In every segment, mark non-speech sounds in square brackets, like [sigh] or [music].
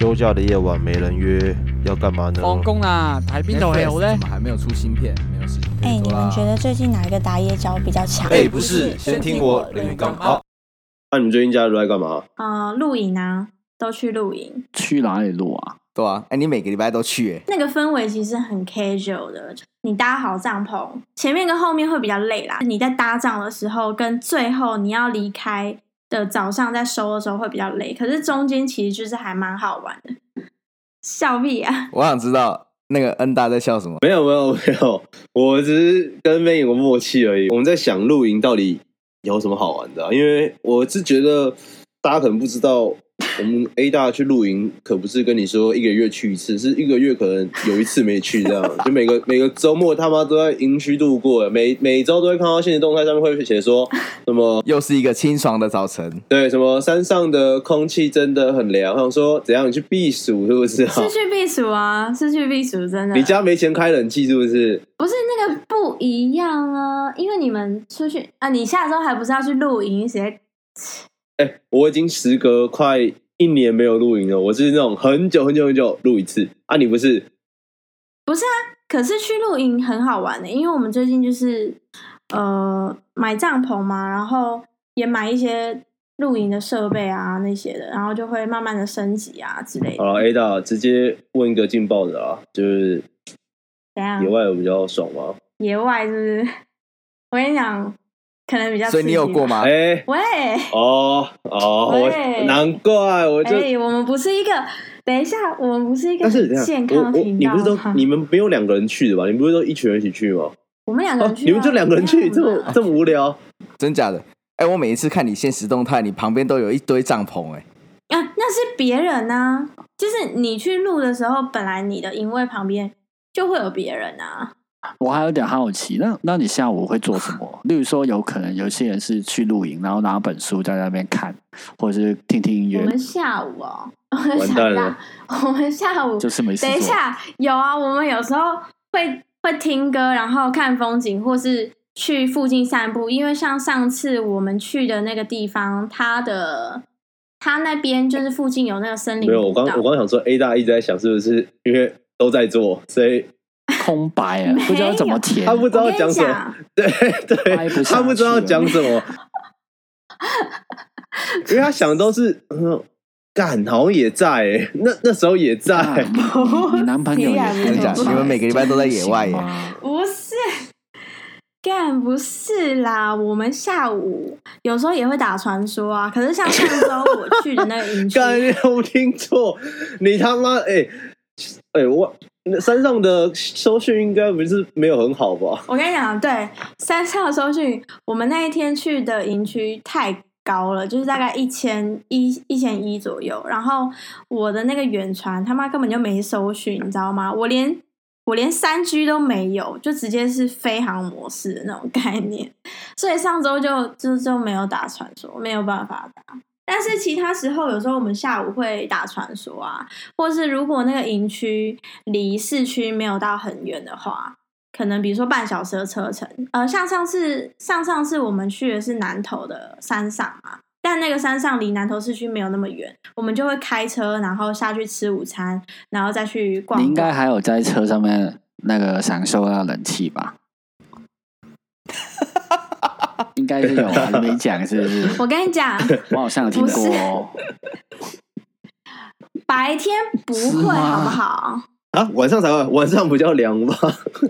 休假的夜晚没人约，要干嘛呢？放工啦，睇邊度戲好 Netflix 咧怎？么还没有出新片？没有事情哎。你们觉得最近哪一个打野角比较强？哎、不是，先听我连云刚。好，那、你们最近假日都在干嘛？呃，露营啊，都去露营，去哪里露啊？对啊，哎、你每个礼拜都去、哎，那个氛围其实很 casual 的。你搭好帐篷，前面跟后面会比较累啦。你在搭帐的时候，跟最后你要离开的早上在收的时候会比较累，可是中间其实就是还蛮好玩的。笑屁啊！我想知道那个恩大在笑什么。没有没有没有，我只是跟 May 有个默契而已。我们在想露营到底有什么好玩的、啊，因为我是觉得大家可能不知道，我们 A 大去露营可不是跟你说一个月去一次，是一个月可能有一次没去这样，就每个每个周末他妈都在营区度过，每每周都会看到现实动态上面会写说什么 [laughs] 又是一个清爽的早晨，对什么山上的空气真的很凉，我想说怎样你去避暑是不是啊？是去避暑啊，是去避暑，真的。你家没钱开冷气是不是？不是那个不一样啊，因为你们出去啊，你下周还不是要去露营？谁？哎、我已经时隔快一年没有露营了，我是那种很久很久很久露一次啊，你不是？不是啊，可是去露营很好玩的、因为我们最近就是呃买帐篷嘛，然后也买一些露营的设备啊那些的，然后就会慢慢的升级啊之类的。好了，A 大直接问一个劲爆的啊，就是怎样野？外有比较爽吗？野外是不是？[laughs] 我跟你讲，可能比较。所以你有过？吗？哎、喂，哦哦，难怪我就。哎、我们不是一个，等一下，我们不是一个健康的频道你不是都你们没有两个人去的吧？你不是都一群人一起去吗？我们两个哦人，去、啊你们就两个人去，这么这么无聊？真假的？哎、我每一次看你现实动态，你旁边都有一堆帐篷、哎，啊，那是别人呐、就是你去录的时候，本来你的营位旁边就会有别人啊。我还有点好奇，那那你下午会做什么？[laughs] 例如说，有可能有些人是去露营，然后拿本书在那边看，或者是听听音乐，我们下午哦，我们完蛋了我们下午就是没事。等一下有啊，我们有时候会会听歌，然后看风景，或是去附近散步。因为像上次我们去的那个地方，它的它那边就是附近有那个森林没有，我刚我刚想说 A 大一直在想是不是因为都在做，所以 [laughs] 空白啊，不知道怎么填。他不知道讲什么。讲，对不对，他不知道讲什么，[laughs] 因为他想的都是嗯，干好像也在、欸，那那时候也在、啊你你男朋友也不是啊真假？不是你们每个礼拜都在野外耶、耶？不是。干不是啦，我们下午有时候也会打传说啊。可是像上周我去的那个营区，[laughs] 干，你有听错？你他妈哎哎、我那山上的收讯应该不是没有很好吧？我跟你讲，对山上的收讯，我们那一天去的营区太高了，就是大概一千一一千一左右。然后我的那个远传他妈根本就没收讯，你知道吗？我连我连三 G 都没有，就直接是飞行模式的那种概念。所以上周就就就没有打传说，没有办法打。但是其他时候，有时候我们下午会打传说啊，或是如果那个营区离市区没有到很远的话，可能比如说半小时的车程，呃，像上次上上次我们去的是南投的山上嘛，但那个山上离南投市区没有那么远，我们就会开车，然后下去吃午餐，然后再去逛逛。你应该还有在车上面那个享受到冷气吧？[laughs] 应该是有啊，你没讲是不是？[laughs] 我跟你讲，我好像有听过哦。白天不是会，好不好？啊，晚上才会，晚上不叫凉吗？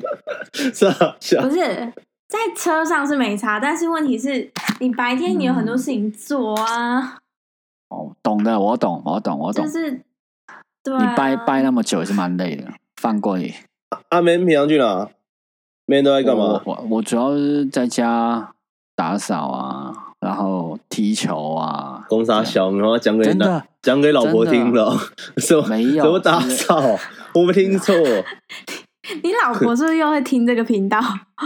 [laughs] 是啊，是啊不，是在车上是没差，但是问题是你白天你有很多事情做啊，哦，懂的，我懂，我懂，我懂。就是对、你啊，掰掰那么久也是蛮累的，放过你。阿梅平常去哪？每天都在干嘛？我我我主要是在家打扫啊，然后踢球啊。公沙小，然后讲给男真的讲给老婆听了，[laughs] 什么没有什么打扫？我没听错。[laughs] 你老婆是不是又会听这个频道？[laughs]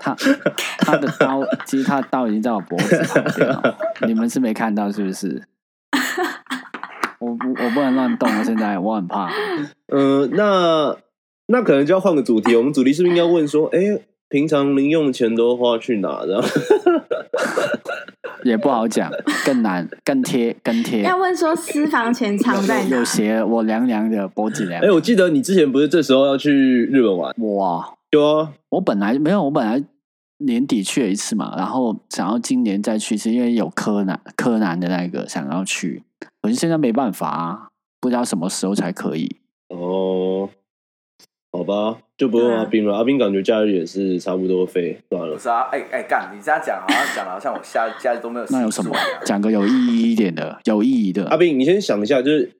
他他的刀，其实他的刀已经在我脖子旁边了，你们是没看到是不是？我不我不能乱动，我现在我很怕。嗯，那那可能就要换个主题。我们主题是不是应该问说，哎、平常零用钱都花去哪？这样 [laughs] 也不好讲，更难，更贴，更贴。要问说私房钱藏在哪有？鞋我凉凉的脖子凉哎、。我记得你之前不是这时候要去日本玩？哇，有啊，我本来没有，我本来年底去了一次嘛，然后想要今年再去一次，因为有柯南柯南的那个想要去，可是现在没办法啊，不知道什么时候才可以。哦，好吧，就不用阿斌了。阿斌感觉假日也是差不多飞，算了不。是啊，哎哎干，你这样讲好像讲的好像我下家里都没有。那有什么？讲个有意义一点的，有意义的。阿斌，你先想一下，就是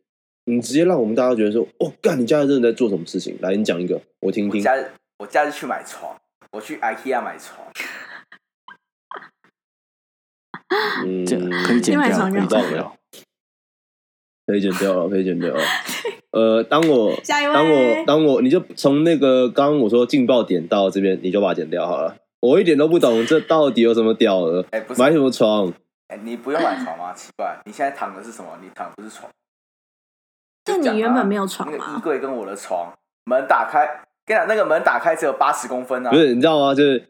你直接让我们大家觉得说，哦，干，你假日真的在做什么事情？来，你讲一个，我听听。我假日我假日去买床，我去 IKEA 买床。嗯，这可以剪掉，另外一种就可以剪掉。可以剪掉了，可以剪掉了。呃，当我 [laughs] 下一位当我当我，你就从那个刚刚我说劲爆点到这边，你就把它剪掉好了。我一点都不懂这到底有什么屌的，哎，不是，买什么床？哎，你不用买床吗？[coughs] 奇怪，你现在躺的是什么？你躺的不是床。但就你原本没有床那个衣？柜跟我的床门打开，跟你讲，那个门打开只有八十公分啊不。是，你知道吗？就是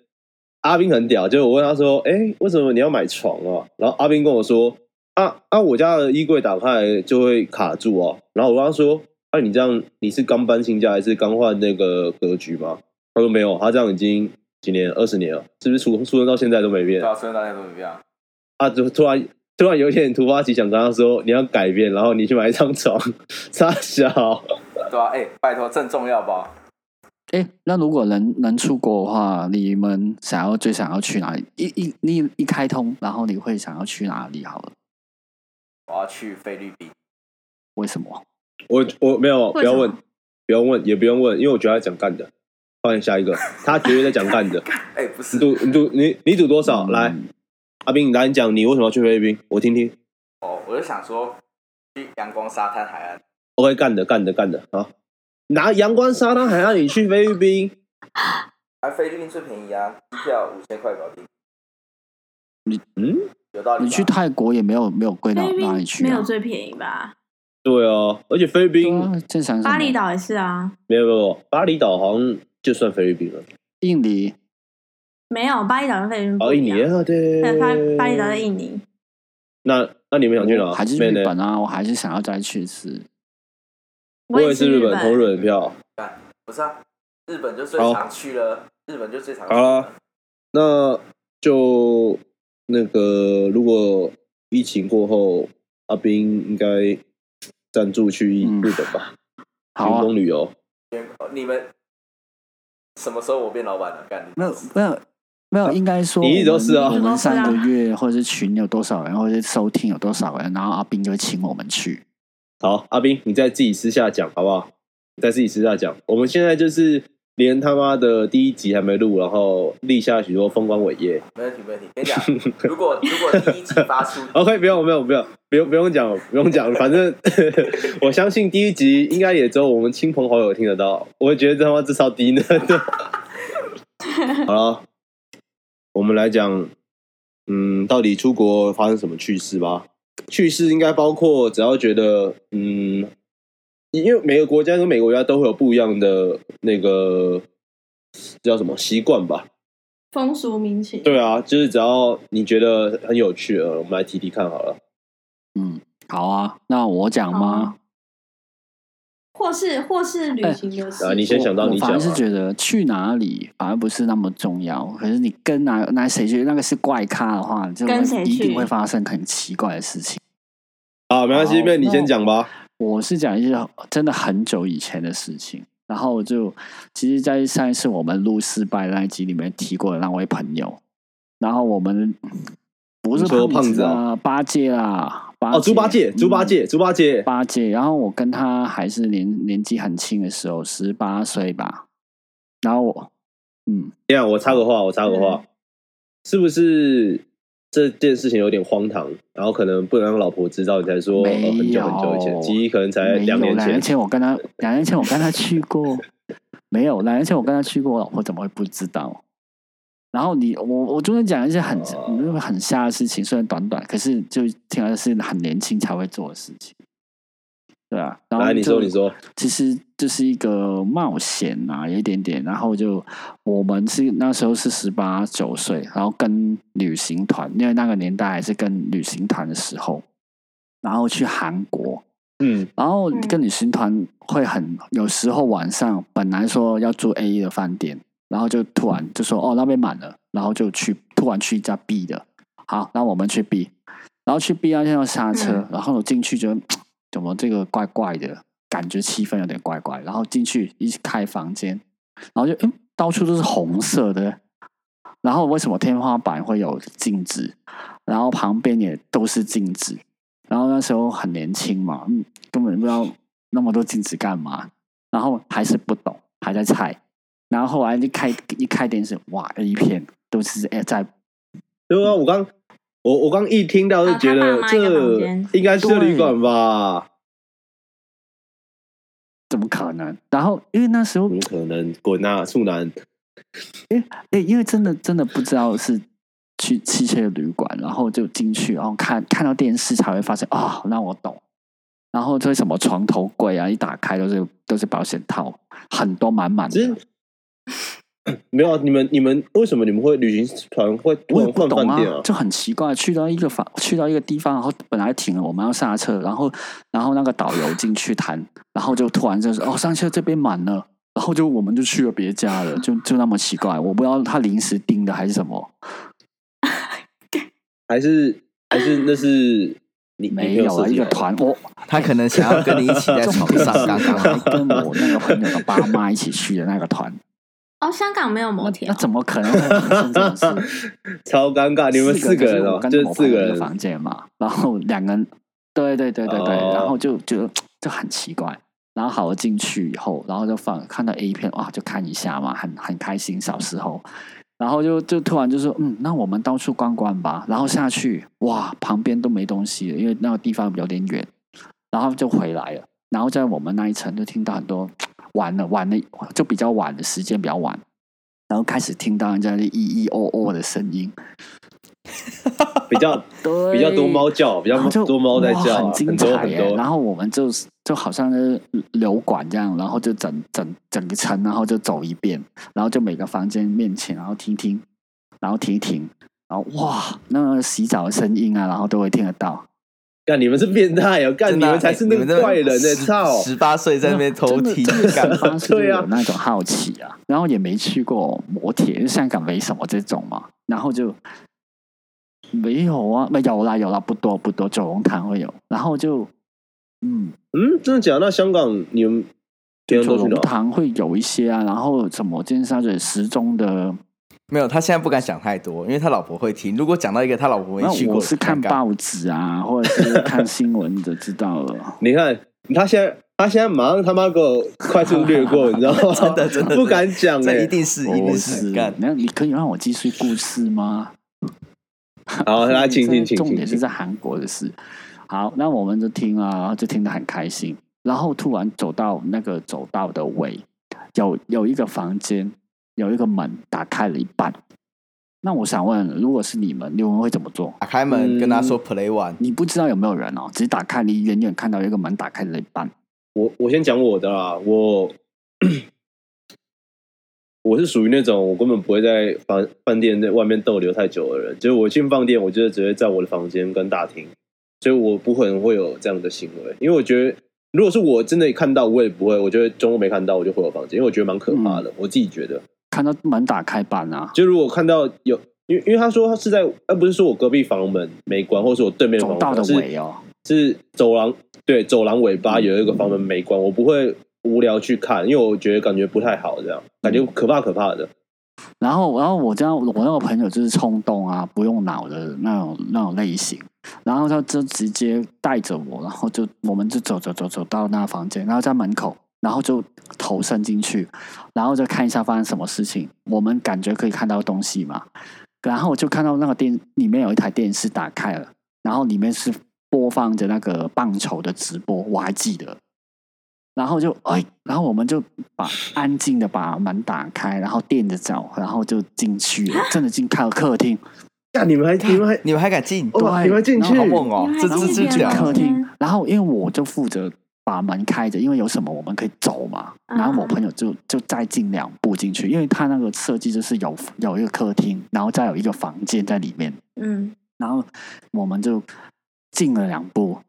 阿斌很屌，就是我问他说：“哎、为什么你要买床啊？”然后阿斌跟我说：“啊啊，我家的衣柜打开来就会卡住哦。”然后我跟他说：“啊，你这样你是刚搬新家还是刚换那个格局吗？”他说：“没有，他这样已经几年，二十年了，是不是出出生到现在都没变对？”啊，所以大家都没变。啊，啊就突然突然有一天突发奇想跟他说：“你要改变，然后你去买一张床，[laughs] 傻小。”对啊，哎，拜托，正重要吧？哎，那如果能能出国的话，你们想要最想要去哪里？一一你一开通，然后你会想要去哪里？好了，我要去菲律宾。为什么？我我没有，不要问，不用问，也不用问，因为我觉得他讲干的。换下一个，[laughs] 他绝对在讲干的。[laughs] 哎，不是你，赌你赌你你赌多少？嗯来，阿斌，你来你讲，你为什么要去菲律宾？我听听。哦，我就想说去阳光沙滩海岸。OK，干的干的干的啊！拿阳光沙滩海岸，你去菲律宾？啊，菲律宾最便宜啊，机票五千块搞定。你嗯，有道理。你去泰国也没有没有贵到哪里去、啊，没有最便宜吧？对啊，而且菲律宾、啊正常。巴厘岛也是啊，没有没有，巴厘岛好像就算菲律宾了。印尼没有巴厘岛跟菲律宾哦，印尼不一样。啊，对，对，巴巴厘岛在印尼。那那你们想去哪？还是日本啊？我还是想要再去一次。我也是日日本，投日本票。不是啊，日本就最常去了，日本就最常去好了，那就那个，如果疫情过后，阿斌应该赞助去嗯日本吧，好工旅游。你们什么时候我变老板了？干你没有没有没有，应该说你一直都是啊上个月或者是群有多少人，或者是收听有多少人，然后阿斌就会请我们去。好，阿斌，你再自己私下讲好不好？你再自己私下讲。我们现在就是连他妈的第一集还没录，然后立下许多风光伟业。没问题，没问题。跟你讲，[laughs] 如果如果第一集发出 [laughs] OK，不用不用不用不用不用讲不用讲，反正 [laughs] 我相信第一集应该也只有我们亲朋好友听得到。我觉得这他妈至少低能的。好了，我们来讲，嗯，到底出国发生什么趣事吧？趣事应该包括只要觉得，嗯，因为每个国家跟每个国家都会有不一样的那个叫什么习惯吧？风俗民情。对啊，就是只要你觉得很有趣呃，我们来提提看好了。嗯，好啊，那我讲吗？或是或是旅行的事啊你先想到我反而你讲啊是觉得去哪里反而不是那么重要，可是你跟哪哪谁去那个是怪咖的话，就跟谁一定去会发生很奇怪的事情。好，没关系，好妹你先那讲吧。我是讲一些真的很久以前的事情，然后我就其实，在上一次我们录失败那一集里面提过的那位朋友，然后我们不是胖胖子啊，八戒啦，八哦，猪八戒，猪八嗯戒，猪八戒，八戒，然后我跟他还是年年纪很轻的时候，十八岁吧。然后我，嗯，这样我插个话，我插个话，是不是这件事情有点荒唐？然后可能不能让老婆知道，你才说、呃、很久很久以前，有其实可能才两年前。两年前我跟他，两年前我跟他去过，[laughs] 没有，两年前我跟他去过，我老婆怎么会不知道？然后你我我中间讲一些很、哦很瞎的事情，虽然短短，可是就听来是很年轻才会做的事情，对啊。然后来，你说，你说，其实这是一个冒险啊，有一点点。然后就我们是那时候是十八九岁，然后跟旅行团，因为那个年代还是跟旅行团的时候，然后去韩国，嗯，然后嗯跟旅行团会很有时候晚上本来说要住 A 的饭店，然后就突然就说哦那边满了，然后就去突然去一家 B 的，好，那我们去 B，然后去 B 那天要下车，嗯然后我进去觉得怎么这个怪怪的，感觉气氛有点怪怪，然后进去一开房间，然后就嗯到处都是红色的，然后为什么天花板会有镜子，然后旁边也都是镜子，然后那时候很年轻嘛，嗯，根本不知道那么多镜子干嘛，然后还是不懂，还在猜，然后后来一开一开电视，哇一片都是哎在对啊，我刚我我刚一听到就觉得这应该是旅馆吧？怎么可能？然后因为那时候怎么可能？滚啊，处男！哎，因为真的真的不知道是去汽车旅馆，然后就进去，然后看看到电视才会发现啊、那我懂。然后这什么床头柜啊，一打开都是都是保险套，很多满满的是。[coughs] 没有啊，你们你们为什么你们会旅行团会突我也然换不懂啊饭店啊，？就很奇怪。去到一个房，去到一个地方，然后本来停了，我们要下车，然后然后那个导游进去谈，[coughs] 然后就突然就是哦，上车这边满了，然后就我们就去了别家了，就就那么奇怪，我不知道他临时订的还是什么。[laughs] 还是还是那是你你没有啊，一个团，我他可能想要跟你一起在床上，[laughs] 刚刚。跟我那个朋友的爸妈一起去的那个团，哦，香港没有摩天哦，那怎么可能会发生这种事？[laughs] 超尴尬，你们四个人哦，就四个人，房间嘛，然后两个人，对对对对对，哦然后就就就很奇怪。然后好了进去以后，然后就放看到 A 片，哇，就看一下嘛，很很开心。小时候，然后就就突然就说，嗯，那我们到处逛逛吧。然后下去，哇，旁边都没东西了，因为那个地方有点远。然后就回来了。然后在我们那一层就听到很多晚了晚了，就比较晚的时间比较晚，然后开始听到人家的咿咿哦哦的声音，比较对，比较多猫叫，比较 [laughs] 多猫在哇叫，很精彩耶。很多然。后我们就就好像是流管这样，然后就整整整个城，然后就走一遍，然后就每个房间面前，然后听听，然后停一停，然后哇，那个洗澡的声音啊，然后都会听得到。干你们是变态哦！干你们才是那个怪人呢！十操！十八岁在那边偷听，干十八岁就对啊有那种好奇啊，然后也没去过摩铁，香港没什么这种嘛，然后就没有啊，没有啦有啦，不多不多，九龙潭会有，然后就嗯，嗯，真的假的？那香港你们九龙都去哪？潭会有一些啊，然后什么尖沙咀时钟的，没有，他现在不敢想太多，因为他老婆会听。如果讲到一个他老婆没那去过，我是看报纸啊，或者是看新闻就知道了。[laughs] 你看他现在，他现在马上他妈给我快速略过，你知道吗？[laughs] 真的真的不敢讲哎这一。定是一定不是干。那你可以让我继续故事吗？好，来，请请请。重点是在韩国的事。好，那我们就听啊，然后就听得很开心。然后突然走到那个走道的尾，有有一个房间，有一个门打开了一半。那我想问，如果是你们，你们会怎么做？打开门嗯跟他说 play one，你不知道有没有人哦，只是打开，你远远看到有一个门打开了一半。我我先讲我的啦，我 [clears throat] 我是属于那种我根本不会在饭饭店在外面逗留太久的人，就是我进饭店，我就是只会在我的房间跟大厅，所以我不可能会有这样的行为，因为我觉得如果是我真的看到，我也不会，我觉得中午没看到我就回我房间，因为我觉得蛮可怕的，我自己觉得。看到门打开半啊，就如果看到有，因为因为他说他是在，而不是说我隔壁房门没关，或者是我对面房走道的门是尾哦，是走廊，对，走廊尾巴有一个房门没关，我不会无聊去看，因为我觉得感觉不太好，这样感觉可怕可怕的。然后，然后我这样，我那个朋友就是冲动啊，不用脑的那种那种类型，然后他就直接带着我，然后就我们就走走走走到那房间，然后在门口，然后就头伸进去，然后就看一下发生什么事情。我们感觉可以看到东西嘛，然后就看到那个电里面有一台电视打开了，然后里面是播放着那个棒球的直播，我还记得。然后就哎，然后我们就把安静的把门打开，然后垫着脚，然后就进去了，真的进开了客厅，干你们还你们还你们还敢进？对你们进去然后好猛哦！这这这这客厅，然后因为我就负责把门开着，因为有什么我们可以走嘛。然后我朋友就就再进两步进去，因为他那个设计就是有有一个客厅，然后再有一个房间在里面，嗯，然后我们就进了两步，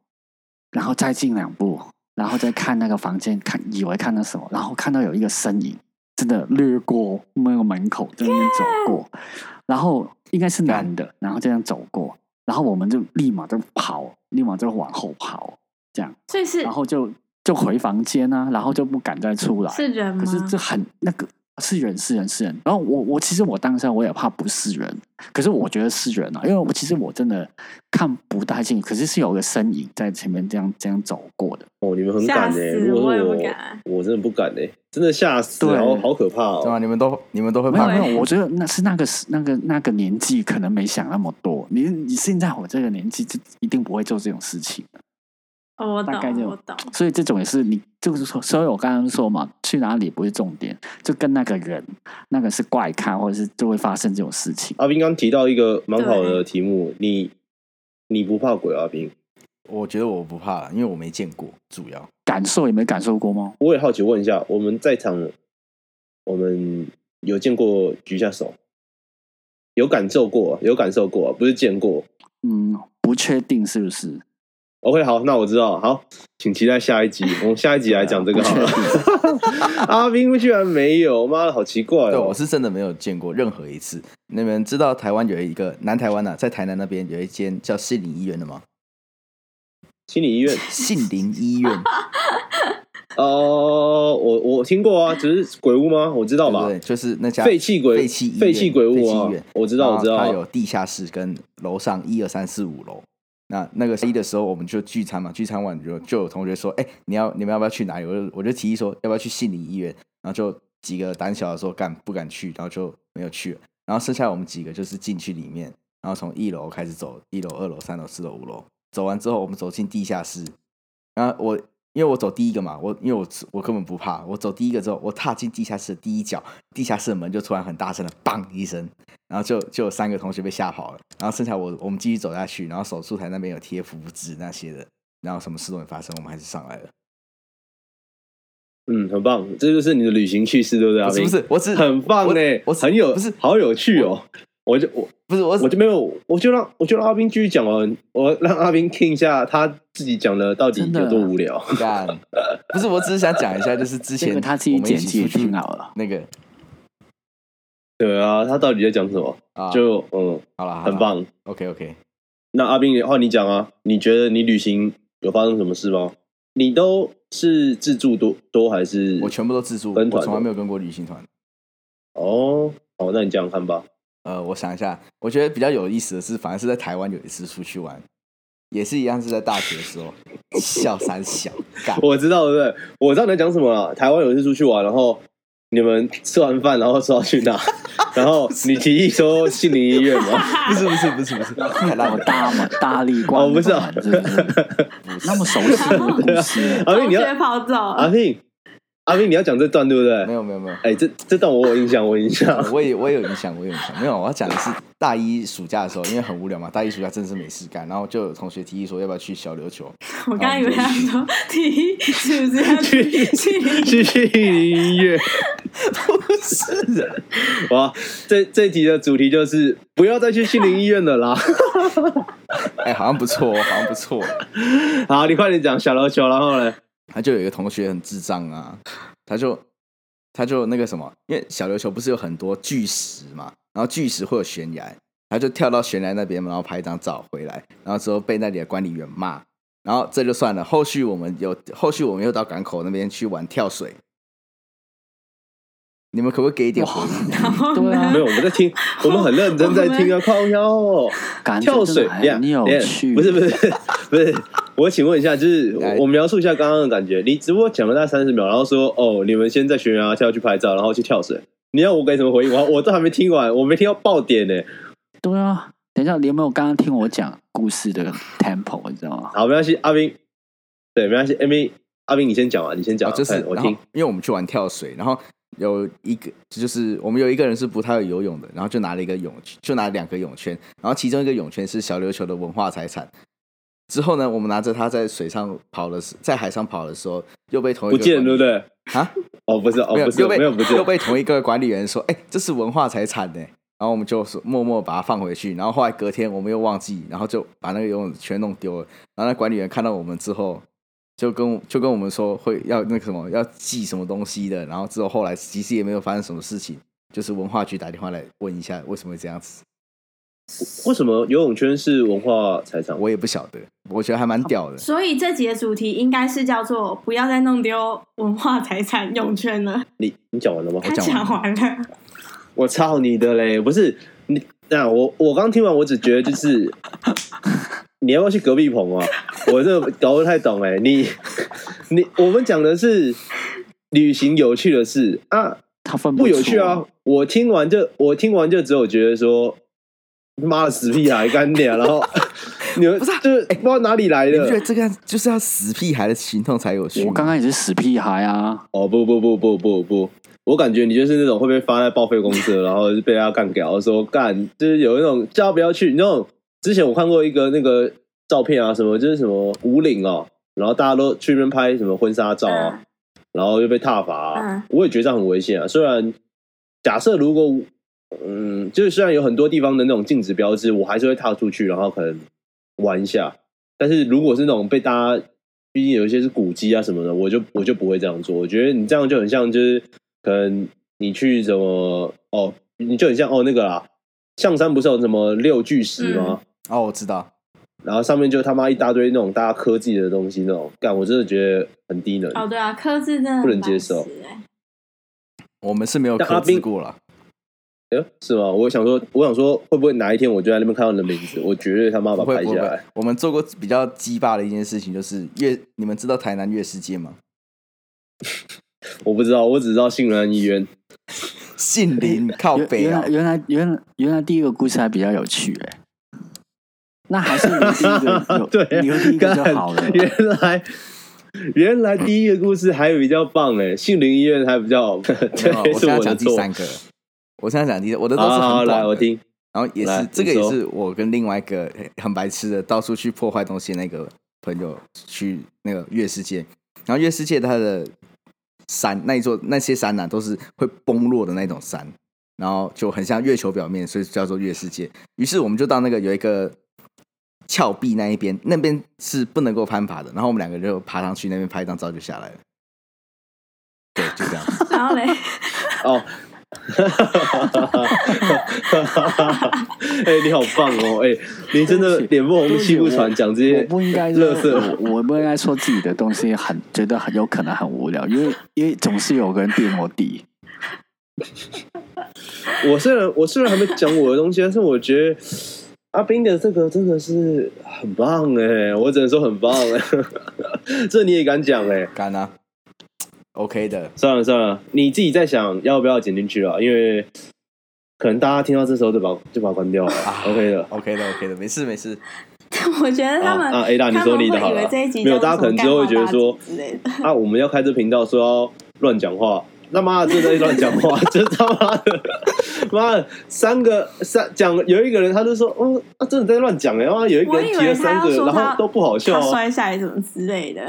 然后再进两步，然后再看那个房间，看以为看到什么，然后看到有一个身影真的掠过那个门口，在那边走过，然后应该是男的，然后这样走过，然后我们就立马就跑，立马就往后跑，这样，所以是然后就就回房间啊，然后就不敢再出来。是人吗？可是这很那个是人是人是人，然后我我其实我当下我也怕不是人，可是我觉得是人啊，因为我其实我真的看不太清楚，可是是有个身影在前面这样这样走过的，哦，你们很敢哎、如果是我我，我真的不敢哎、真的吓死，对然后好可怕哦对吗？哦。你们都你们都会怕吗？没有没有，我觉得那是那个时那个那个年纪可能没想那么多，你你现在我这个年纪就一定不会做这种事情的，哦，我懂，大概就我懂。所以这种也是你就是说，所以我刚刚说嘛，去哪里不是重点，就跟那个人那个是怪咖，或者是就会发生这种事情。阿斌刚提到一个蛮好的题目，你你不怕鬼？阿斌，我觉得我不怕，因为我没见过，主要感受也没感受过吗？我也好奇问一下，我们在场我们有见过举下手，有感受过，有感受过，不是见过。嗯，不确定是不是？OK，好，那我知道。好，请期待下一集，[laughs] 我们下一集来讲这个好了。[laughs] 阿斌居然没有，妈的，好奇怪对，哦我！是真的没有见过任何一次。你们知道台湾有一个南台湾呐、啊，在台南那边有一间叫杏林医院的吗？心理医院杏林医院，[laughs] 哦，我我听过啊，只是鬼屋吗？我知道吧对对？？就是那家废弃鬼废弃废弃鬼屋啊我知道，我知道它。有地下室跟楼上一二三四五楼。那那个一的时候，我们就聚餐嘛，聚餐完就就有同学说，哎、你要你们要不要去哪里？我就我就提议说，要不要去心理医院？然后就几个胆小的说干不敢去，然后就没有去了。然后剩下我们几个就是进去里面，然后从一楼开始走，一楼、二楼、三楼、四楼、五楼，走完之后，我们走进地下室。然后我因为我走第一个嘛，我因为我我根本不怕，我走第一个之后，我踏进地下室的第一脚，地下室的门就突然很大声的砰一声，然后就就有三个同学被吓跑了，然后剩下我我们继续走下去，然后手术台那边有贴符纸那些的，然后什么事都没发生，我们还是上来了。嗯，很棒，这就是你的旅行趣事，对不对？不是不是，我只很棒我呢，我很有，不是好有趣哦。我就我不是我我就没有，我就让我就让阿斌继续讲完，我让阿斌听一下他自己讲的到底有多无聊。干，不是我只是想讲一下，就是之前他自己我剪辑去听好了。那个 [laughs] 对啊，他到底在讲什么？啊，就嗯，好了，很。棒。OK OK，那阿斌，换你讲啊，你觉得你旅行有发生什么事吗？你都是自助多多还是？我全部都自助，跟团我从来没有跟过旅行团。哦，好，那你讲讲看吧。呃，我想一下，我觉得比较有意思的是，反而是在台湾有一次出去玩，也是一样是在大学的时候，笑三小干。我知道，对不对？我知道你在讲什么了。台湾有一次出去玩，然后你们吃完饭，然后说要去哪，然后你提议说杏林医院吗？[laughs] 不是不是不是不是，太烂我了。大嘛大力光，我不是？那么熟悉的故事，阿斌，你要跑走，阿斌，阿斌，你要讲这段对不对？没有没有没有，哎，这这段我有印象，我有印象。我也我也有印象，我也有印象。没有，我要讲的是大一暑假的时候，因为很无聊嘛，大一暑假真的是没事干，然后就有同学提议说要不要去小琉球。[laughs] 我刚刚以为他说提议是不是要去去去杏林医院，[laughs] 不是啊，哇！这这一题的主题就是不要再去杏林医院了啦。[laughs] 哎，好像不错哦，好像不错。好，你快点讲小琉球，然后呢？他就有一个同学很智障啊，他就他就那个什么，因为小琉球不是有很多巨石嘛，然后巨石会有悬崖，他就跳到悬崖那边，然后拍一张照回来，然后之后被那里的管理员骂，然后这就算了，后续我们有后续我们又到港口那边去玩跳水，你们可不可以给一点回应？对啊没有，我们在听，[laughs] 我们很认真在听啊，靠腰哦。感觉跳水真的很有等一下趣。不是不是 [laughs] 不是，我请问一下，就是我描述一下刚刚的感觉。你只不过讲了大概三十秒，然后说哦，你们先在悬崖跳下去拍照，然后去跳水。你要我给什么回应？我我都还没听完，我没听到爆点呢。对啊，等一下，你有没有刚刚听我讲故事的 tempo？你知道吗？好，没关系，阿斌，对，没关系，阿斌，阿斌你先讲啊，你先讲啊，啊，就是我听。因为我们去玩跳水，然后有一个就是我们有一个人是不太会游泳的，然后就拿了一个泳，就拿两个泳圈，然后其中一个泳圈是小琉球的文化财产，之后呢，我们拿着它在水上跑的时，在海上跑的时候，又被同一个不见对不对？啊，哦，不是哦，不是没有又被没有不见又，被同一个管理员说，哎、这是文化财产呢。然后我们就说默默把它放回去，然后后来隔天我们又忘记，然后就把那个游泳圈弄丢了。然后那管理员看到我们之后，就跟就跟我们说会要那个什么要寄什么东西的。然后之后后来其实也没有发生什么事情，就是文化局打电话来问一下为什么会这样子，为什么游泳圈是文化财产？我也不晓得，我觉得还蛮屌的。所以这集的主题应该是叫做“不要再弄丢文化财产泳圈了你你讲完了吗？他讲完讲完了，我操你的嘞！不是你，那我我刚听完，我只觉得就是你要不要去隔壁棚啊？[laughs] 我这搞不太懂哎、你你我们讲的是旅行有趣的事啊，他分不有趣啊！我听完就我听完就只有觉得说，妈的死屁孩干点，然后 [laughs] 你们就是不知道哪里来你不觉得这个就是要死屁孩的行动才有趣？我刚刚也是死屁孩啊！哦不不不不不不。我感觉你就是那种会被发在报废公司，然后被大家干掉，说干就是有一种叫他不要去。你那种之前我看过一个那个照片啊，什么就是什么五岭哦，然后大家都去那边拍什么婚纱照啊，然后又被踏伐、啊嗯我也觉得这样很危险啊。虽然假设如果嗯，就是虽然有很多地方的那种禁止标志，我还是会踏出去，然后可能玩一下。但是如果是那种被大家，毕竟有一些是古迹啊什么的，我就我就不会这样做。我觉得你这样就很像，就是可能你去什么哦，你就很像哦那个啦，象山不是有什么六巨石吗？哦，我知道，然后上面就他妈一大堆那种大家科技的东西，那种干，我真的觉得很低能。哦对啊，科技真的不能接受我们是没有克但阿斌制过了。哎，是吗？我想说，我想说，会不会哪一天我就在那边看到你的名字，[laughs] 我绝对他妈把拍下来。，我们做过比较鸡巴的一件事情，就是月，你们知道台南月世界吗？[laughs] 我不知道，我只知道杏仁安医院。杏林靠北啊原来，原来原来原来第一个故事还比较有趣哎、那还是你第一个 [laughs] 对啊，留第一个就好了。原来原来第一个故事还比较棒哎，杏林医院还比较 [laughs] 好。对，我现在。讲第三个，我现在讲第，我的都是好好来，我听。然后也是这个也是我跟另外一个很白痴的到处去破坏东西那个朋友去那个月世界，然后月世界它的山那一座那些山呐、都是会崩落的那种山，然后就很像月球表面，所以叫做月世界。于是我们就到那个有一个峭壁那一边，那边是不能够攀爬的，然后我们两个就爬上去那边拍一张照就下来了。对，就这样。[laughs] 然后嘞，哦。[laughs] 哎、你好棒哦！哎、你真的脸不红气不喘，讲这我些不应该说，乐色。我我不应该说自己的东西很觉得很有可能很无聊，因为因为总是有个人垫我底。我虽然我虽然还没讲我的东西，但是我觉得阿斌的这个真的是很棒哎，我只能说很棒哎，[laughs] 这你也敢讲哎？敢啊，OK 的。算了算了，你自己在想要不要剪进去啊？因为可能大家听到这时候就把就把它关掉了。啊 OK 的。OK 的，OK 的，没事没事。[laughs] 我觉得他们啊啊 A 大你说你的好了没有大家可能之后会觉得说。啊，我们要开这频道说要乱讲话，他妈的真的在乱讲话，[laughs] 真他妈的，妈的三个三讲有一个人他就说，哦，啊真的在乱讲哎，然后有一个人提了三个，然后都不好笑他啊。摔下来什么之类的，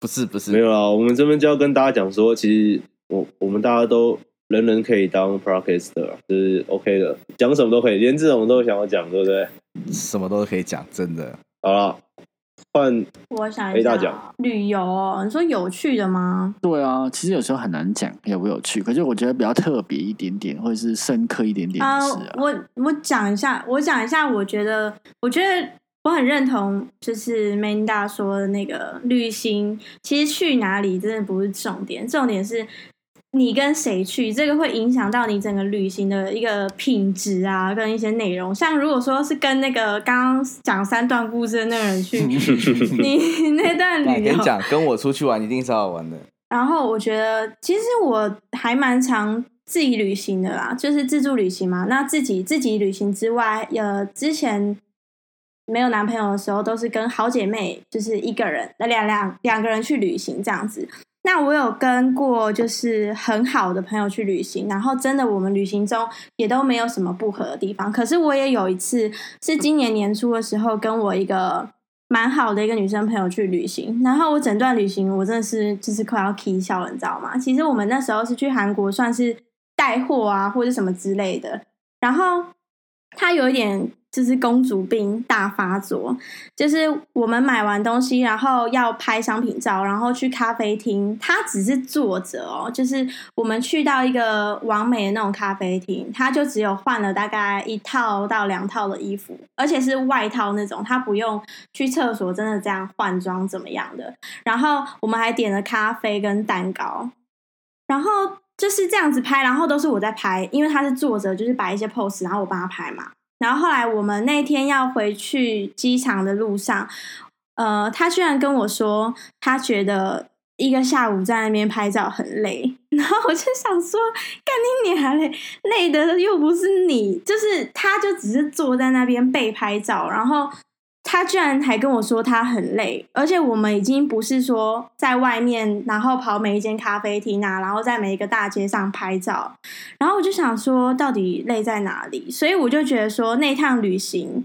不是不是，没有啦，我们这边就要跟大家讲说，其实我我们大家都人人可以当 podcaster，就是 OK 的，讲什么都可以，连这种都想要讲，对不对？什么都可以讲，真的。好了，换我想一下旅游哦，你说有趣的吗？对啊，其实有时候很难讲有不有趣，可是我觉得比较特别一点点，或者是深刻一点点啊、的事啊。我我讲一下，我讲一下，我觉得，我觉得我很认同，就是 Manda 说的那个旅行，其实去哪里真的不是重点，重点是你跟谁去，这个会影响到你整个旅行的一个品质啊，跟一些内容。像如果说是跟那个刚刚讲三段故事的那个人去，[laughs] 你那段旅游跟你，讲，跟我出去玩一定是好玩的。然后我觉得，其实我还蛮常自己旅行的啦，就是自助旅行嘛。那自己自己旅行之外，呃，之前没有男朋友的时候，都是跟好姐妹，就是一个人，那两两两个人去旅行这样子。那我有跟过就是很好的朋友去旅行，然后真的我们旅行中也都没有什么不合的地方。可是我也有一次是今年年初的时候，跟我一个蛮好的一个女生朋友去旅行，然后我整段旅行我真的是就是快要 k 笑了，你知道吗？其实我们那时候是去韩国，算是带货啊或者什么之类的，然后他有一点。就是公主病大发作，就是我们买完东西，然后要拍商品照，然后去咖啡厅，他只是坐着哦。就是我们去到一个完美的那种咖啡厅，他就只有换了大概一套到两套的衣服，而且是外套那种，他不用去厕所真的这样换装怎么样的。然后我们还点了咖啡跟蛋糕，然后就是这样子拍，然后都是我在拍，因为他是坐着，就是摆一些 pose，然后我帮他拍嘛。然后后来我们那天要回去机场的路上，呃，他居然跟我说，他觉得一个下午在那边拍照很累。[laughs] 然后我就想说，干你娘嘞，累的又不是你，就是他就只是坐在那边被拍照，然后。他居然还跟我说他很累，而且我们已经不是说在外面，然后跑每一间咖啡厅啊，然后在每一个大街上拍照。然后我就想说，到底累在哪里？所以我就觉得说，那趟旅行，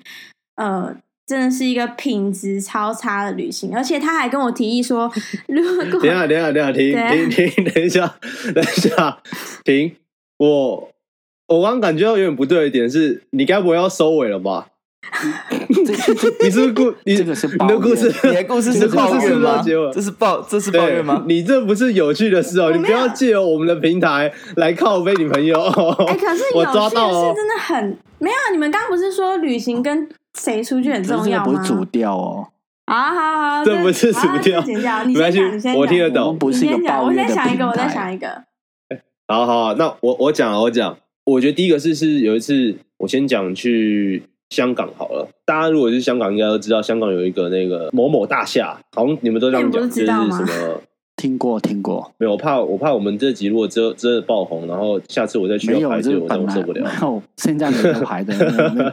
呃，真的是一个品质超差的旅行。而且他还跟我提议说，[laughs] 如果 [laughs] 等下等下等下停停停，等一下等一下停。[laughs] 我我刚感觉到有点不对的点是，你该不会要收尾了吧？[laughs] 你是不是故你 [laughs] 这个是你的故事，你的故事是抱怨吗？这是抱这是抱怨吗？你这不是有趣的事哦！你不要借由我们的平台来靠背你朋友。哎，可是 [laughs] 我抓到是真的很没有。你们刚不是说旅行跟谁出去很重要吗？不是主调哦。啊，好好，这不是主调。没关系，我听得懂。不是一个抱我再想一个，我再想一个。好好，那我我讲我讲，我觉得第一个是是有一次，我先讲去。香港好了，大家如果是香港，应该都知道香港有一个那个某某大厦，好像你们都这样讲，就是什么听过听过，没有我怕我怕我们这集如果真真的爆红，然后下次我再去要排队，我真受不了。现在没有排的，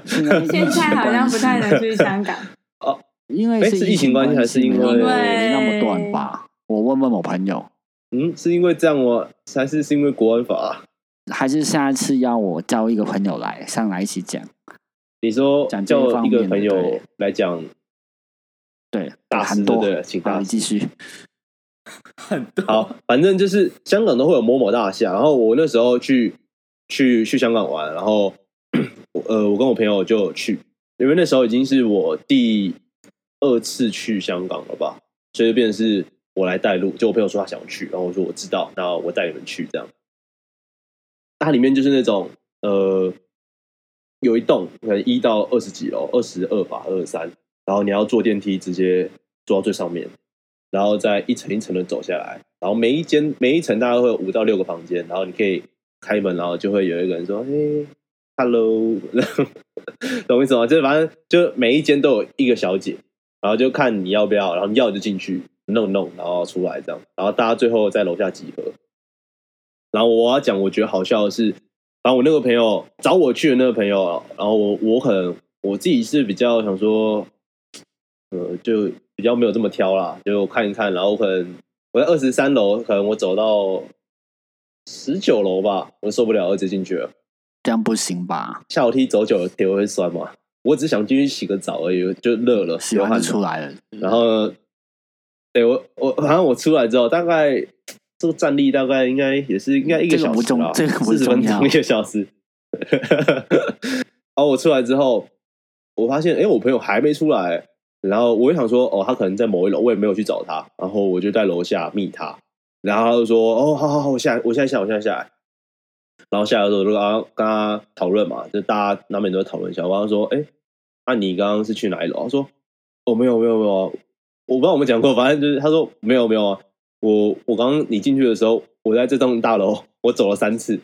现在 [laughs] 现在好像不太能去香港哦，[laughs] 因为是疫情关系还是因为那么短吧？我问问我朋友，嗯，是因为这样吗？还是是因为国安法？还是下一次要我叫一个朋友来上来一起讲？你说叫一个朋友来讲，对，大师对，请大师继续。很好，反正就是香港都会有某某大厦，然后我那时候去去去香港玩，然后 [clears throat] 呃，我跟我朋友就去，因为那时候已经是我第二次去香港了吧，所以就变成是我来带路，就我朋友说他想去，然后我说我知道，那我带你们去这样。它里面就是那种呃。有一栋可能一到二十几楼，二十二吧，二十三，然后你要坐电梯直接坐到最上面，然后再一层一层的走下来，然后每一间每一层大概会有五到六个房间，然后你可以开门，然后就会有一个人说：“嘿，hello。[laughs] ”懂我意思吗？就是反正就每一间都有一个小姐，然后就看你要不要，然后你要就进去弄弄，然后出来这样，然后大家最后在楼下集合。然后我要讲，我觉得好笑的是。然后我那个朋友找我去的那个朋友，然后我我可能我自己是比较想说，呃，就比较没有这么挑啦，就看一看，然后可能我在二十三楼，可能我走到十九楼吧，我受不了，直接进去了。这样不行吧？下楼梯走久了，腿会酸嘛。我只想进去洗个澡而已，就热了，洗完就出来了。然后，对我我反正我出来之后，大概。这个站立大概应该也是应该一个小时吧，四十分钟一个小时。[laughs] 然后我出来之后，我发现哎，我朋友还没出来。然后我就想说，哦，他可能在某一楼，我也没有去找他。然后我就在楼下密他，然后他就说，哦，好好好，我下，我现在下，我现在下来。然后下来的时候就刚跟他讨论嘛，就大家难免都会讨论一下。我刚刚说，哎，那你刚刚是去哪一楼？他说，哦，没有没有没有，我不知道我们讲过，反正就是他说没有没有啊。我我刚刚你进去的时候，我在这栋大楼，我走了三次，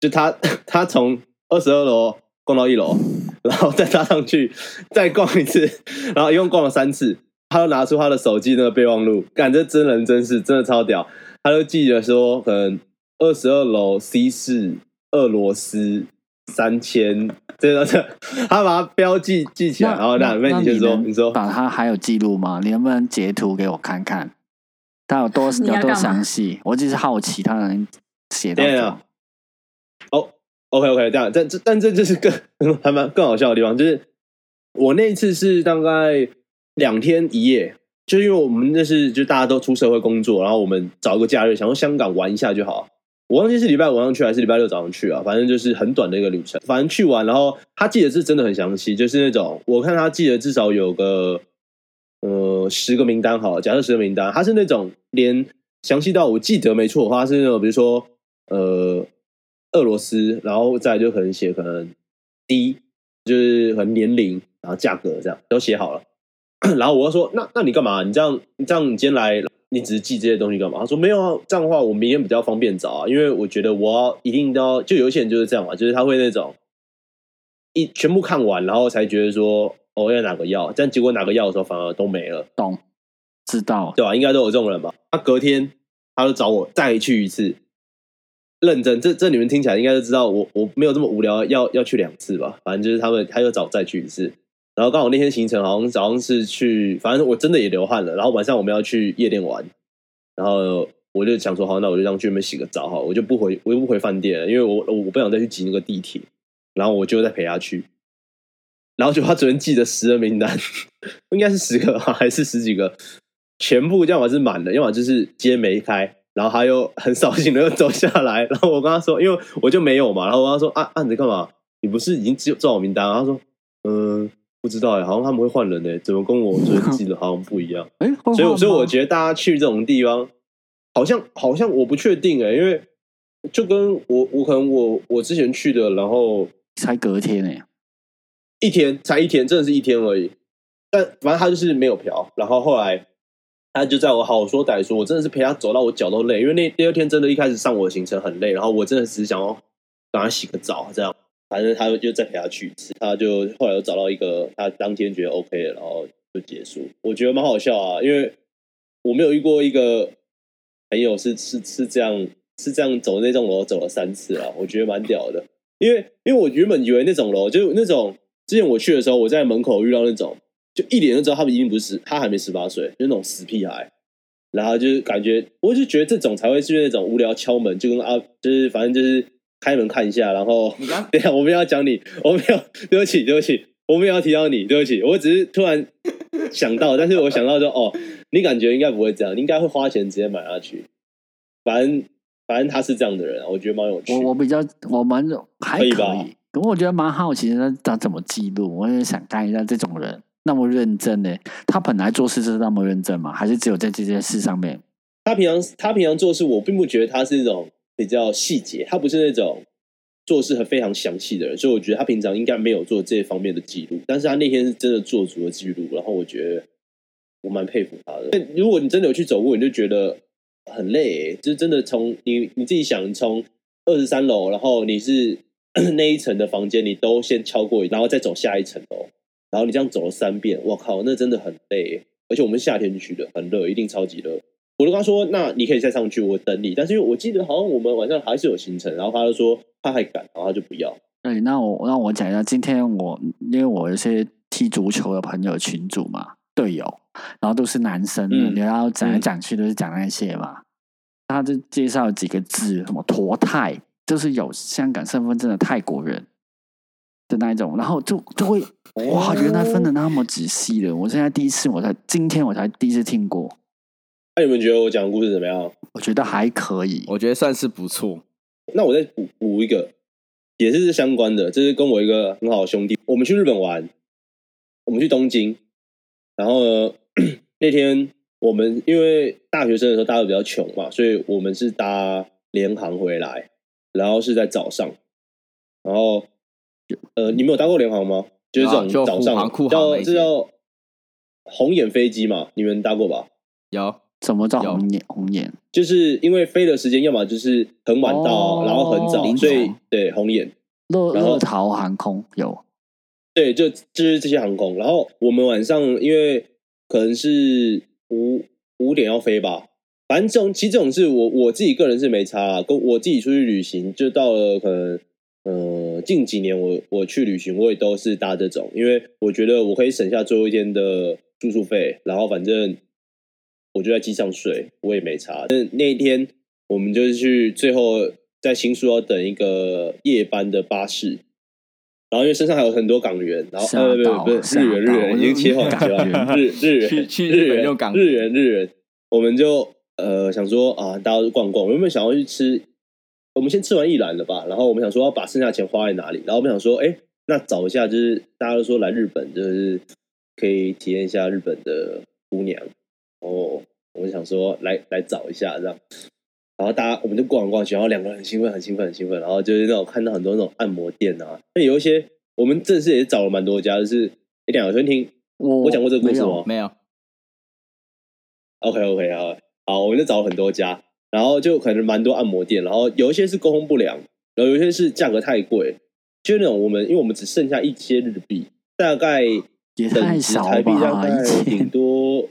就他他从二十二楼逛到一楼，然后再搭上去再逛一次，然后一共逛了三次。他又拿出他的手机那个备忘录，感觉真人真事，真的超屌。他就记得说，可能二十二楼 C 四俄罗斯三千，这个这他把它标记记起来，然后两位你先说，你说把它还有记录吗？你能不能截图给我看看？他有多 [laughs] 有多详细？我只是好奇他能写到什哦，OK OK，这样，但这但这就是更 [laughs] 还蛮更好笑的地方，就是我那一次是大概两天一夜，就因为我们那是就大家都出社会工作，然后我们找一个假日，想说香港玩一下就好。我忘记是礼拜五晚上去还是礼拜六早上去啊，反正就是很短的一个旅程。反正去完，然后他记得是真的很详细，就是那种我看他记得至少有个呃十个名单好了，假设十个名单，他是那种连详细到我记得没错的话，他是那种比如说呃俄罗斯，然后再就可能写可能低就是可能年龄，然后价格这样都写好了。然后我就说，那那你干嘛？你这样你这样你今天来，你只是记这些东西干嘛？他说没有啊，这样的话我明天比较方便找啊，因为我觉得我要一定都要，就有一些人就是这样嘛，就是他会那种一全部看完，然后才觉得说哦要哪个药，但结果哪个药的时候反而都没了，懂，知道，对吧？应该都有这种人吧？他隔天他就找我再去一次，认真，这这你们听起来应该都知道，我我没有这么无聊，要要去两次吧？反正就是他们他又找我再去一次。然后刚好那天行程好像早上是去，反正我真的也流汗了。然后晚上我们要去夜店玩，然后我就想说，好，那我就让去那边洗个澡哈，我就不回，我就不回饭店了，因为我我不想再去挤那个地铁。然后我就再陪他去，然后就他昨天记的十个名单，[laughs] 应该是十个 [laughs] 还是十几个，全部要么是满的，要么就是今天没开。然后他又很扫兴的又走下来，[laughs] 然后我跟他说，因为我就没有嘛，然后我跟他说，啊啊，你在干嘛？你不是已经只有做好名单？他说，嗯。不知道哎，好像他们会换人哎，怎么跟我昨天记得好像不一样？哎，所以所以我觉得大家去这种地方，好像好像我不确定哎，因为就跟我我可能我我之前去的，然后才隔天哎，一天才一天，真的是一天而已。但反正他就是没有嫖，然后后来他就在我好说歹说，我真的是陪他走到我脚都累，因为那第二天真的一开始上我的行程很累，然后我真的只是想要赶快洗个澡这样。反正他就再陪他去一次，他就后来又找到一个他当天觉得 OK 的，然后就结束。我觉得蛮好笑啊，因为我没有遇过一个朋友是是是这样是这样走那栋楼走了三次啊，我觉得蛮屌的。因为因为我原本以为那种楼就那种之前我去的时候，我在门口遇到那种，就一脸就知道他们一定不是他还没十八岁，就那种死屁孩。然后就是感觉，我就觉得这种才会是那种无聊敲门，就跟啊，就是反正就是。开门看一下，然后等下 [laughs] 我们要讲你，我没有，对不起，对不起，我们要提到你，对不起，我只是突然想到，但是我想到说，哦，你感觉应该不会这样，你应该会花钱直接买下去。反正反正他是这样的人，我觉得蛮有趣。我我比较我蛮还可以吧，可我觉得蛮好奇的，他怎么记录？我也想看一下这种人那么认真呢？他本来做事就是那么认真吗？还是只有在这件事上面？他平常他平常做事，我并不觉得他是那种。比较细节，他不是那种做事很非常详细的人，所以我觉得他平常应该没有做这方面的记录。但是他那天是真的做足了记录，然后我觉得我蛮佩服他的。如果你真的有去走过，你就觉得很累，就是真的从你你自己想，从二十三楼，然后你是 [clears throat] 那一层的房间，你都先敲过，然后再走下一层楼，然后你这样走了三遍，我靠，那真的很累。而且我们夏天去的，很热，一定超级热。我就跟他说：“那你可以再上去，我等你。”但是因为我记得好像我们晚上还是有行程，然后他就说他还赶，然后他就不要。对，那我那我讲一下，今天我因为我有些踢足球的朋友群主嘛，队友，然后都是男生，然后讲来讲去都是讲那些嘛。他就介绍几个字，什么“驼泰”，就是有香港身份证的泰国人的那一种，然后就就会哇，原来分的那么仔细的，我现在第一次，我才今天我才第一次听过。那你们觉得我讲的故事怎么样？我觉得还可以，我觉得算是不错。那我再补补一个，也是相关的，这是跟我一个很好的兄弟，我们去日本玩，我们去东京，然后呢 [clears throat] 那天我们因为大学生的时候大家都比较穷嘛，所以我们是搭联航回来，然后是在早上，然后呃，你们有搭过联航吗？就是这种早上叫这叫红眼飞机嘛？你们搭过吧？有。怎么叫红眼？红眼就是因为飞的时间要么就是很晚到，然后很早，所以对红眼。乐乐桃航空有，对，就就是这些航空。然后我们晚上因为可能是五五点要飞吧，反正这种其实这种事我我自己个人是没差，跟我自己出去旅行，就到了可能呃近几年我我去旅行我也都是搭这种，因为我觉得我可以省下最后一天的住宿费，然后反正。我就在机上睡，我也没差。那那一天，我们就是去最后在新宿要等一个夜班的巴士，然后因为身上还有很多港元，然后吓呃不不不是日元日元已经切换港切换元日日元去去日元用港日元日元，我们就呃想说啊，大家都逛逛，我们原本想要去吃，我们先吃完一兰了吧，然后我们想说要把剩下的钱花在哪里，然后我们想说，哎，那找一下，就是大家都说来日本就是可以体验一下日本的姑娘，哦，我们想说来来找一下这样。然后大家我们就逛来逛去，然后两个人很兴奋，很兴奋，很兴奋。然后就是那种看到很多那种按摩店啊，那有一些我们正式也找了蛮多家，就是一两个先听我我讲过这个故事没有吗？没有，OK OK 好，好，我们就找了很多家，然后就可能蛮多按摩店，然后有一些是沟通不良，然后有一些是价格太贵，就是那种我们因为我们只剩下一千日币，大概也等值太少台币大吧，概一顶千。多。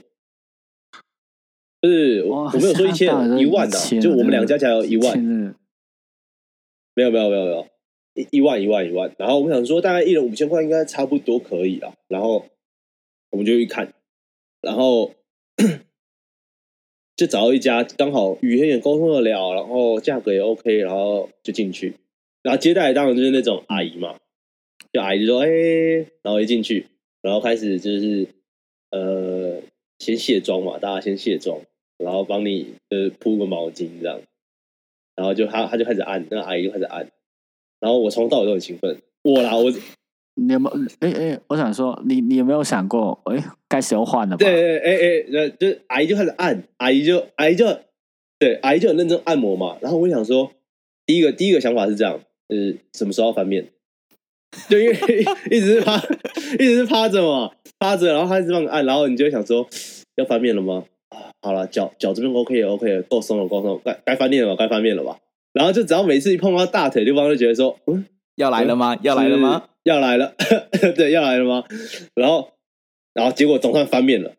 不是我，没有说一千一万的、1000就我们两家加有一万，千没有没有没有没有，一一万一万一万，然后我们想说大概一人五千块应该差不多可以了，然后我们就去看，然后就找到一家刚好语言也沟通得了，然后价格也 OK，然后就进去，然后接待当然就是那种阿姨嘛，就阿姨就说哎、然后一进去，然后开始就是呃先卸妆嘛，大家先卸妆，然后帮你呃铺个毛巾这样。然后就他他就开始按，那个阿姨就开始按，然后我从头到尾都很兴奋，我啦，我你有没有？哎哎，我想说，你你有没有想过，哎，该时候换了吧？对对哎哎，那就阿姨就开始按，阿姨就阿姨就对阿姨就很认真按摩嘛，然后我想说，第一个第一个想法是这样，就是什么时候要翻面？就因为 [laughs] 一直是趴，一直是趴着嘛，趴着，然后他一直帮你按，然后你就会想说要翻面了吗？啊，好了，脚脚这边 OK 了 OK 了，够松了够松了，该该翻面了吧？该翻面了吧？然后就只要每次一碰到大腿地方，就觉得说，嗯，要来了吗？要来了吗？？要来了，[laughs] 对，要来了吗？然后，然后结果总算翻面了。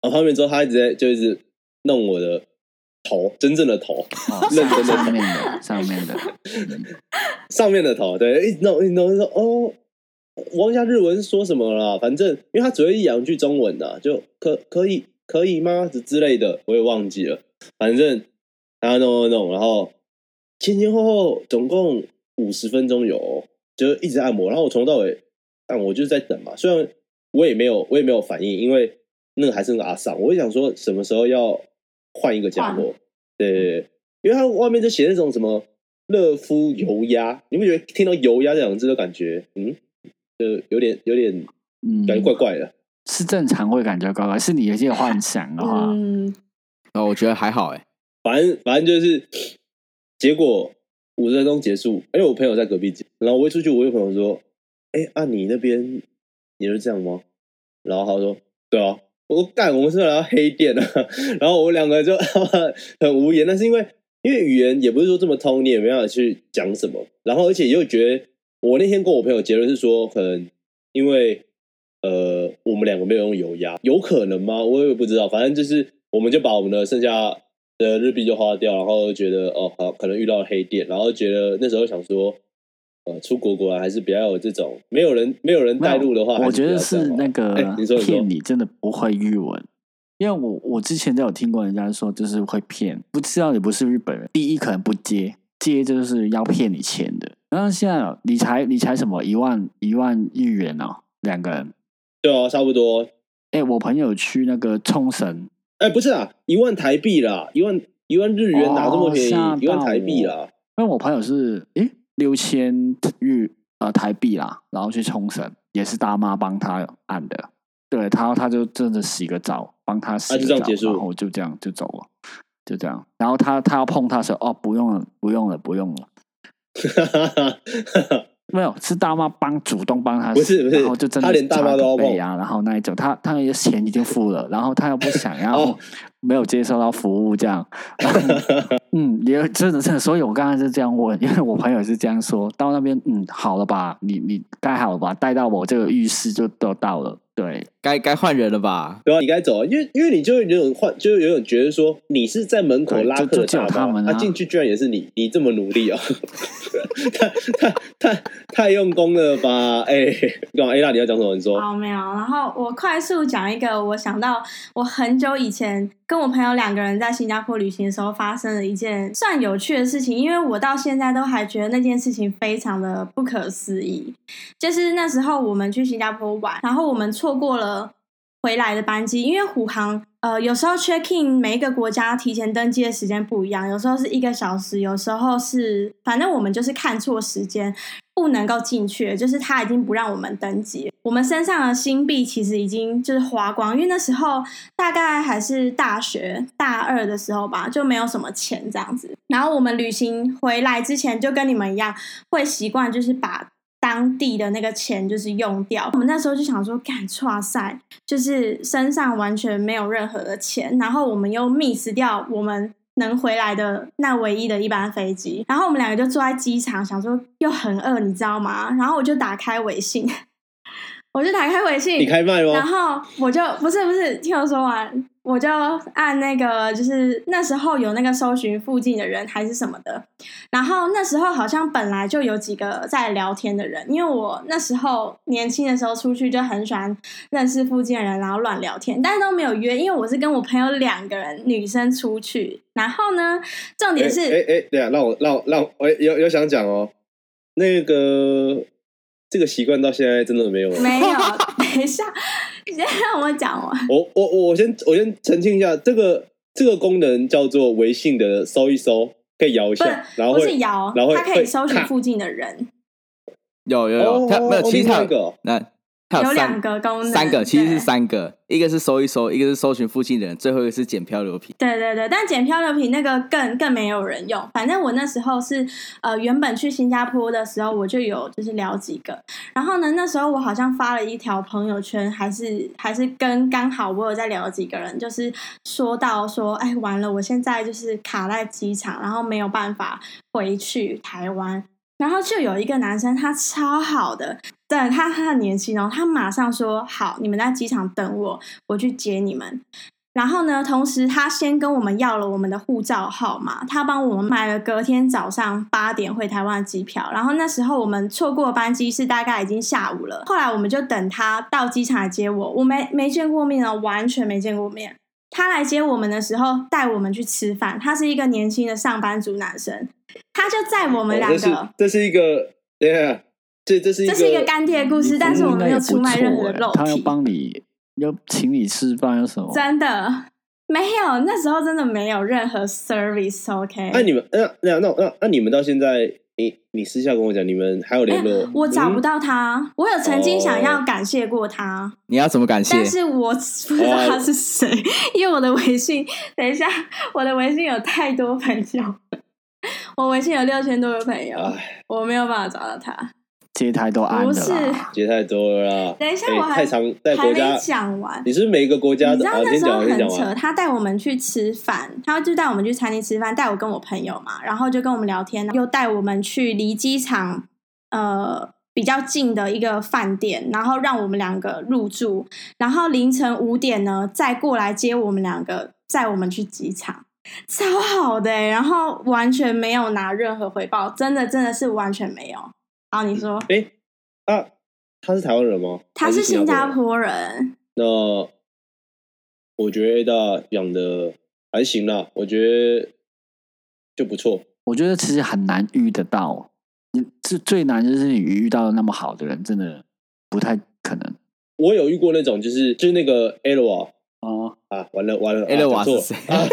然后翻面之后，他一直在就一直弄我的头，真正的头，哦，认真的上上面的上面的，上面的头，对，一直弄一直弄，说哦，我忘记他日文是说什么了啦，反正因为他只会一两句中文的，就可可以可以吗？之之类的，我也忘记了。反正他弄弄弄，然后前前后后总共五十分钟有。哦，就一直按摩，然后我从头到尾按，我就是在等嘛。虽然我也没有我也没有反应，因为那个还是那个阿桑，我就想说什么时候要换一个家伙，对对对，因为他外面就写那种什么热敷油压，你不觉得听到油压这两个字都感觉嗯，就有点有点嗯，感觉怪怪的。是正常会感觉怪怪，是你有些幻想的话，嗯，然后我觉得还好哎，反正反正就是，结果五十分钟结束，因为我朋友在隔壁，然后我一出去，我有朋友说：“哎、啊你那边也是这样吗？”然后他说：“对啊。”我说：“干，我们是来到黑店啊。[laughs] ”然后我们两个就 [laughs] 很无言，但是因为因为语言也不是说这么通，你也没办法去讲什么。然后而且又觉得，我那天跟我朋友结论是说，可能因为呃我们两个没有用油压，有可能吗？我也不知道，反正就是我们就把我们的剩下的日币就花掉，然后觉得哦好，可能遇到黑店，然后觉得那时候想说，呃，出国果然还是比较有这种没有人没有人带路的话，我觉得是那个骗你，真的不会日文。因为我我之前都有听过人家说，就是会骗，不知道你不是日本人。第一可能不接，接就是要骗你钱的。然后现在理财理财什么一万一万日元哦，两个人。对啊，差不多。哎，我朋友去那个冲绳，哎，不是啊，一万台币啦，一万一万日元哪这么便宜？哦一万台币啦。因为我朋友是诶六千日呃台币啦，然后去冲绳，也是大妈帮他按的。对他，他就真的洗个澡，帮他洗啊个澡，就这样结束然后就这样就走了，就这样。然后他他要碰他时候哦，不用了，不用了，不用了，[laughs] 没有是大妈帮主动帮他洗，不是不是然后就真的他连大妈都然后那一种他他的钱已经付了，然后他又不想要哦。没有接受到服务这样，[laughs] 嗯，也真的真的，所以我刚刚是这样问，因为我朋友是这样说，到那边嗯好了吧，你你该好了吧，带到我这个浴室就都到了，对，该该换人了吧？对啊，你该走啊，因为因为你就会有种换，就有种觉得说你是在门口拉客的就就只有大妈，他们啊他进去居然也是你，你这么努力啊，太太太太用功了吧？哎、干嘛？A 大你要讲什么？你说好，没有。然后我快速讲一个，我想到我很久以前跟我朋友两个人在新加坡旅行的时候发生了一件算有趣的事情，因为我到现在都还觉得那件事情非常的不可思议。就是那时候我们去新加坡玩，然后我们错错过了回来的班机，因为虎航呃有时候 check in 每一个国家提前登机的时间不一样，有时候是一个小时，有时候是反正我们就是看错时间。不能够进去，就是他已经不让我们登机。我们身上的新币其实已经就是花光，因为那时候大概还是大学大二的时候吧，就没有什么钱这样子。然后我们旅行回来之前，就跟你们一样，会习惯就是把当地的那个钱就是用掉。我们那时候就想说，干哇塞，就是身上完全没有任何的钱，然后我们又 miss 掉我们。能回来的那唯一的一班飞机，然后我们两个就坐在机场，想说又很饿，你知道吗？然后我就打开微信，我就打开微信，你开麦然吗？后我就不是不是，听我说完，我就按那个，就是那时候有那个搜寻附近的人还是什么的，然后那时候好像本来就有几个在聊天的人，因为我那时候年轻的时候出去就很喜欢认识附近的人，然后乱聊天，但是都没有约，因为我是跟我朋友两个人女生出去，然后呢，重点是。哎哎，对啊，让我让我让我，我有有想讲哦，那个这个习惯到现在真的没有了。没有，等一下，你先让我讲完。我我我先我先澄清一下，这个这个功能叫做微信的搜一搜，可以摇一下，然后不会是摇然后，它可以搜寻附近的人，有有有，它没有，哦其实它另外一个那它有两个功能，三个，其实是三个，一个是搜一搜，一个是搜寻附近的人，最后一个是捡漂流瓶。对对对，但捡漂流瓶那个更更没有人用。反正我那时候是呃，原本去新加坡的时候我就有就是聊几个，然后呢，那时候我好像发了一条朋友圈，还是还是跟刚好我有在聊几个人，就是说到说，哎，完了，我现在就是卡在机场，然后没有办法回去台湾。然后就有一个男生，他超好的，对他他很年轻哦，他马上说好，你们在机场等我，我去接你们。然后呢，同时他先跟我们要了我们的护照号码，他帮我们买了隔天早上八点回台湾的机票。然后那时候我们错过班机是大概已经下午了，后来我们就等他到机场来接我，我没没见过面哦，完全没见过面。他来接我们的时候，带我们去吃饭。他是一个年轻的上班族男生，他就载我们两哦这是个。这是一个，等一下，这这是一个这是一个干爹故事，但是我们没有出卖任何的肉他要。帮你，要请你吃饭，有什么？[laughs] 真的没有，那时候真的没有任何 service。OK，那、你们那那那那那你们到现在，你你私下跟我讲，你们还有联络？哎我找不嗯到他，我有曾经想哦要感谢过他，你要怎么感谢？但是我不知道他是谁，因为我的微信，等一下，我的微信有太多朋友，我微信有六千多个朋友，哎，我没有办法找到他。接台都安的不是。接太多了啦。等一下，哎我还太长，在还没国家，讲完。你是是每一个国家的？你知道啊，那时候很扯，他带我们去吃饭，他就带我们去餐厅吃饭，带我跟我朋友嘛，然后就跟我们聊天，又带我们去离机场呃比较近的一个饭店，然后让我们两个入住，然后凌晨五点呢再过来接我们两个，载我们去机场。超好的、欸，然后完全没有拿任何回报，真的真的是完全没有。好，你说哎啊，他是台湾人吗？他是新加。坡人，那我觉得养的还行啦，我觉得就不错。我觉得其实很难遇得到，你最最难就是你遇到那么好的人，真的不太可能。我有遇过那种，就是就是那个 L 啊哦，啊，完了完了啊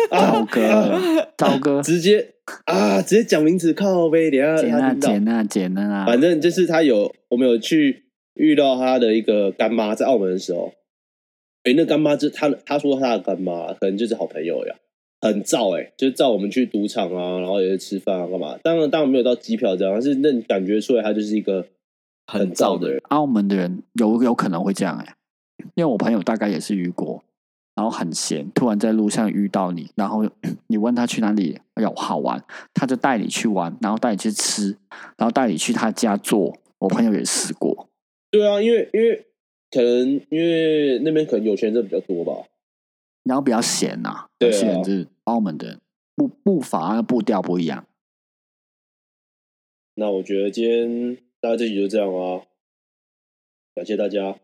糟 [laughs] 哥，糟哥，直接啊，直接讲名字靠背，等一下捡啊他听到。捡啊反正就是他有，我们有去遇到他的一个干妈，在澳门的时候，哎、那干妈就他他说他的干妈可能就是好朋友呀，很燥诶、就是照我们去赌场啊，然后也是吃饭啊，干嘛？当然当然没有到机票这样，但是那你感觉出来他就是一个很燥的人。澳门的人有有可能会这样哎、因为我朋友大概也是遇过，然后很闲，突然在路上遇到你，然后 [clears throat] 你问他去哪里有好玩，他就带你去玩，然后带你去吃，然后带你去他家做。我朋友也试过，对啊，因为因为可能因为那边可能有钱人比较多吧。然后比较闲呐、对啊有些人就是澳门的步步伐、步调不一样。那我觉得今天大家这集就这样啊，感谢大家。